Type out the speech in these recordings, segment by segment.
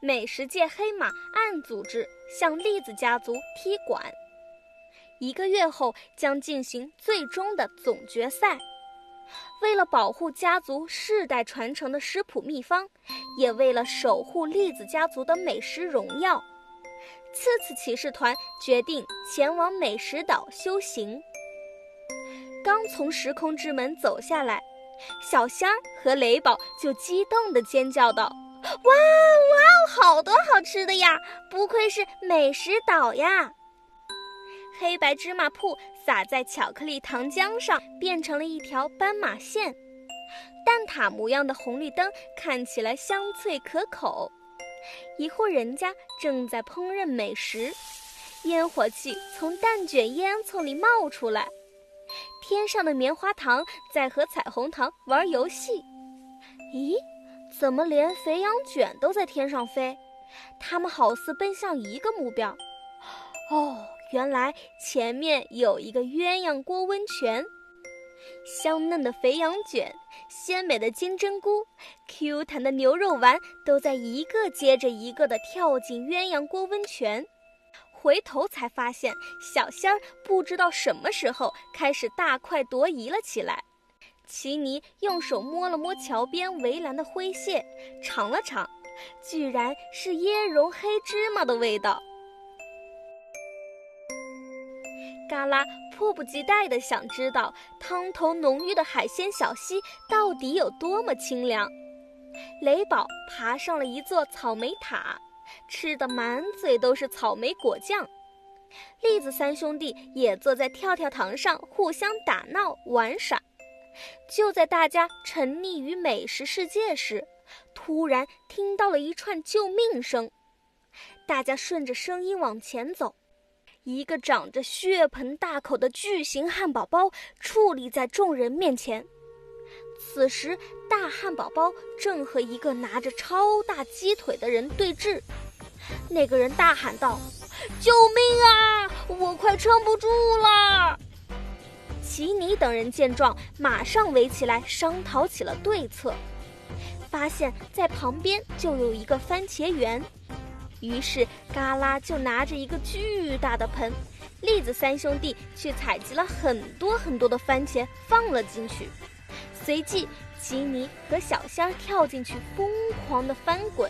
美食界黑马暗组织向栗子家族踢馆。一个月后将进行最终的总决赛。为了保护家族世代传承的食谱秘方，也为了守护栗子家族的美食荣耀，次次骑士团决定前往美食岛修行。刚从时空之门走下来，小仙儿和雷宝就激动地尖叫道：“哇哇，好多好吃的呀！不愧是美食岛呀！”黑白芝麻铺撒在巧克力糖浆上，变成了一条斑马线。蛋挞模样的红绿灯看起来香脆可口。一户人家正在烹饪美食，烟火气从蛋卷烟囱里冒出来。天上的棉花糖在和彩虹糖玩游戏。咦，怎么连肥羊卷都在天上飞？它们好似奔向一个目标。哦。原来前面有一个鸳鸯锅温泉，香嫩的肥羊卷、鲜美的金针菇、Q 弹的牛肉丸都在一个接着一个的跳进鸳鸯锅温泉。回头才发现，小仙儿不知道什么时候开始大快朵颐了起来。奇尼用手摸了摸桥边围栏的灰屑，尝了尝，居然是椰蓉黑芝麻的味道。嘎啦迫不及待地想知道汤头浓郁的海鲜小溪到底有多么清凉。雷宝爬上了一座草莓塔，吃得满嘴都是草莓果酱。栗子三兄弟也坐在跳跳糖上互相打闹玩耍。就在大家沉溺于美食世界时，突然听到了一串救命声。大家顺着声音往前走。一个长着血盆大口的巨型汉堡包矗立在众人面前。此时，大汉堡包正和一个拿着超大鸡腿的人对峙。那个人大喊道：“救命啊！我快撑不住了！”奇尼等人见状，马上围起来商讨起了对策。发现，在旁边就有一个番茄园。于是，嘎啦就拿着一个巨大的盆，栗子三兄弟去采集了很多很多的番茄，放了进去。随即，吉尼和小仙儿跳进去，疯狂地翻滚，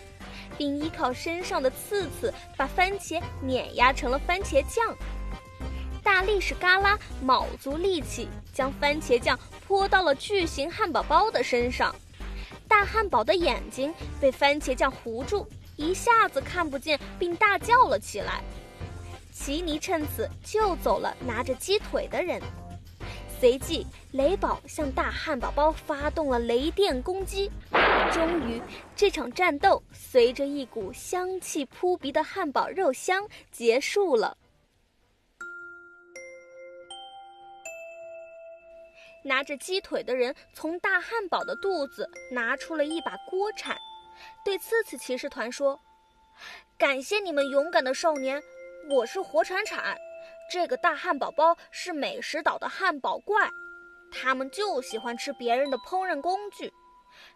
并依靠身上的刺刺把番茄碾压成了番茄酱。大力士嘎啦卯足力气，将番茄酱泼到了巨型汉堡包的身上，大汉堡的眼睛被番茄酱糊住。一下子看不见，并大叫了起来。奇尼趁此救走了拿着鸡腿的人。随即，雷宝向大汉堡包发动了雷电攻击。终于，这场战斗随着一股香气扑鼻的汉堡肉香结束了。拿着鸡腿的人从大汉堡的肚子拿出了一把锅铲。对刺刺骑士团说：“感谢你们勇敢的少年，我是火铲铲。这个大汉堡包是美食岛的汉堡怪，他们就喜欢吃别人的烹饪工具。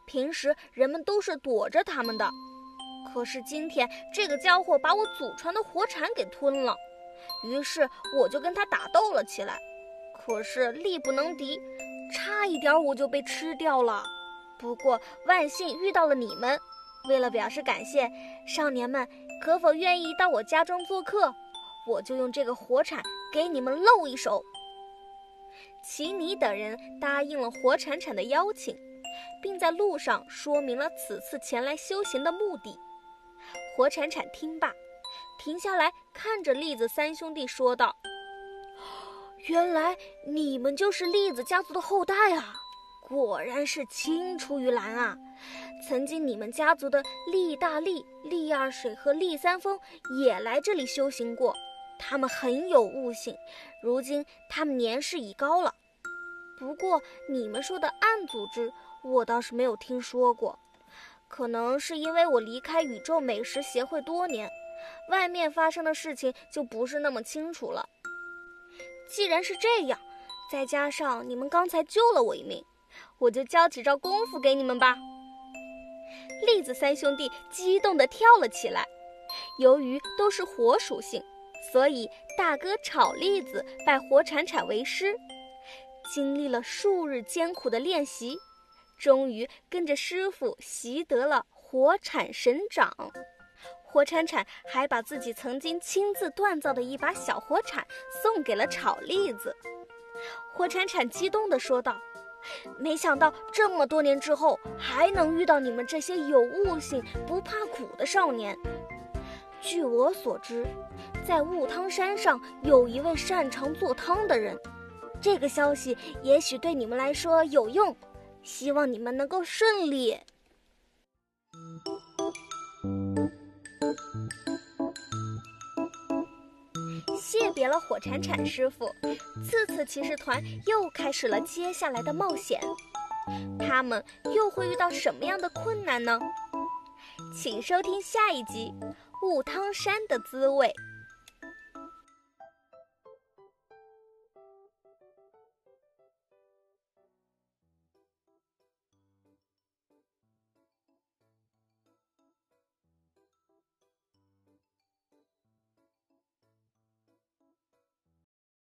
平时人们都是躲着他们的，可是今天这个家伙把我祖传的火铲给吞了，于是我就跟他打斗了起来。可是力不能敌，差一点我就被吃掉了。不过万幸遇到了你们。”为了表示感谢，少年们可否愿意到我家中做客？我就用这个火铲给你们露一手。奇尼等人答应了火铲铲的邀请，并在路上说明了此次前来修行的目的。火铲铲听罢，停下来看着栗子三兄弟说道：“原来你们就是栗子家族的后代啊！果然是青出于蓝啊！”曾经，你们家族的厉大力、厉二水和厉三丰也来这里修行过，他们很有悟性。如今他们年事已高了。不过，你们说的暗组织，我倒是没有听说过。可能是因为我离开宇宙美食协会多年，外面发生的事情就不是那么清楚了。既然是这样，再加上你们刚才救了我一命，我就教几招功夫给你们吧。栗子三兄弟激动地跳了起来。由于都是火属性，所以大哥炒栗子拜火铲铲为师。经历了数日艰苦的练习，终于跟着师傅习得了火铲神掌。火铲铲还把自己曾经亲自锻造的一把小火铲送给了炒栗子。火铲铲激动地说道：“没想到这么多年之后，还能遇到你们这些有悟性、不怕苦的少年。据我所知，在雾汤山上有一位擅长做汤的人。这个消息也许对你们来说有用，希望你们能够顺利。”别了火铲铲师傅，次次骑士团又开始了接下来的冒险。他们又会遇到什么样的困难呢？请收听下一集《雾汤山的滋味》。